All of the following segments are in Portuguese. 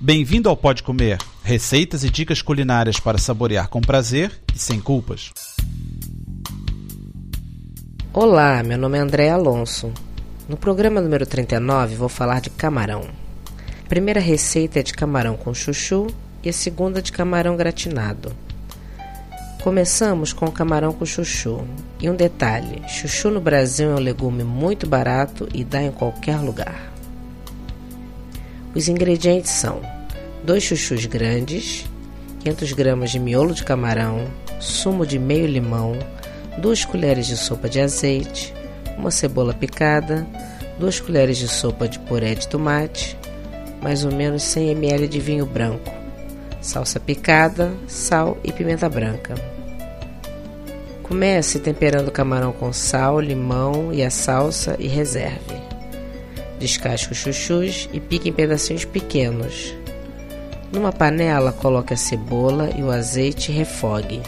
Bem-vindo ao Pode Comer, receitas e dicas culinárias para saborear com prazer e sem culpas. Olá, meu nome é André Alonso. No programa número 39 vou falar de camarão. A primeira receita é de camarão com chuchu e a segunda de camarão gratinado. Começamos com o camarão com chuchu. E um detalhe: chuchu no Brasil é um legume muito barato e dá em qualquer lugar. Os ingredientes são: 2 chuchus grandes, 500 gramas de miolo de camarão, sumo de meio limão, 2 colheres de sopa de azeite, uma cebola picada, 2 colheres de sopa de puré de tomate, mais ou menos 100 ml de vinho branco, salsa picada, sal e pimenta branca. Comece temperando o camarão com sal, limão e a salsa e reserve. Descasque os chuchus e pique em pedacinhos pequenos. Numa panela, coloque a cebola e o azeite e refogue.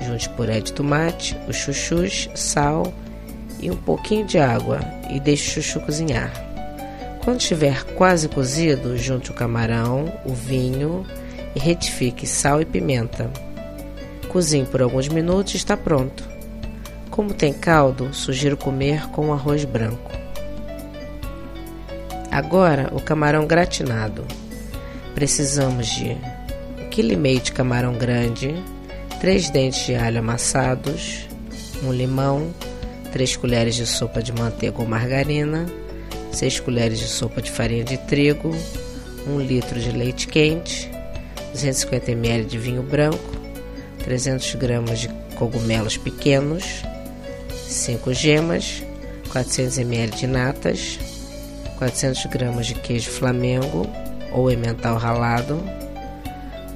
Junte puré de tomate, os chuchus, sal e um pouquinho de água e deixe o chuchu cozinhar. Quando estiver quase cozido, junte o camarão, o vinho e retifique sal e pimenta. Cozinhe por alguns minutos e está pronto. Como tem caldo, sugiro comer com arroz branco. Agora o camarão gratinado. Precisamos de 1,5 kg de camarão grande, 3 dentes de alho amassados, um limão, 3 colheres de sopa de manteiga ou margarina, 6 colheres de sopa de farinha de trigo, 1 litro de leite quente, 250 ml de vinho branco, 300 gramas de cogumelos pequenos, 5 gemas, 400 ml de natas, 400 gramas de queijo flamengo ou emmental ralado,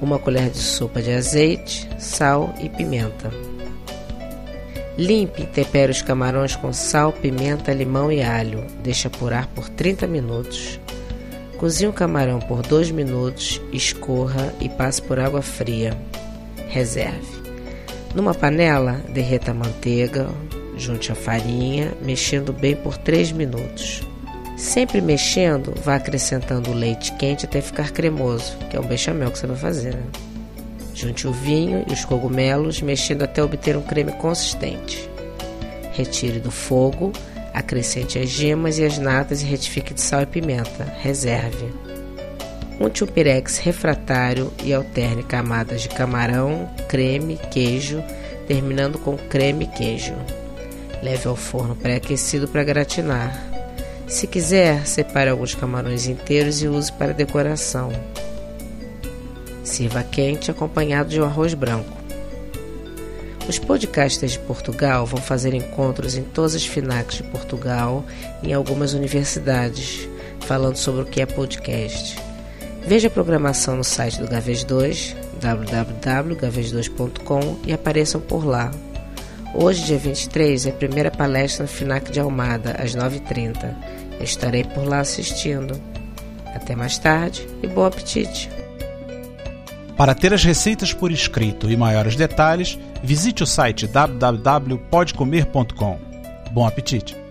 uma colher de sopa de azeite, sal e pimenta. Limpe e tempere os camarões com sal, pimenta, limão e alho. Deixe apurar por 30 minutos. Cozinhe o camarão por 2 minutos, escorra e passe por água fria. Reserve. Numa panela, derreta a manteiga, junte a farinha, mexendo bem por 3 minutos. Sempre mexendo, vá acrescentando o leite quente até ficar cremoso, que é um bechamel que você vai fazer. Né? Junte o vinho e os cogumelos, mexendo até obter um creme consistente. Retire do fogo, acrescente as gemas e as natas e retifique de sal e pimenta. Reserve. Unte o pirex refratário e alterne camadas de camarão, creme, queijo, terminando com creme e queijo. Leve ao forno pré-aquecido para gratinar. Se quiser, separe alguns camarões inteiros e use para decoração. Sirva quente acompanhado de um arroz branco. Os podcasters de Portugal vão fazer encontros em todas as FINACs de Portugal e em algumas universidades, falando sobre o que é podcast. Veja a programação no site do Gaves 2, www.gaves2.com e apareçam por lá. Hoje, dia 23, é a primeira palestra no FINAC de Almada, às 9h30. Estarei por lá assistindo. Até mais tarde e bom apetite! Para ter as receitas por escrito e maiores detalhes, visite o site www.podcomer.com. Bom apetite!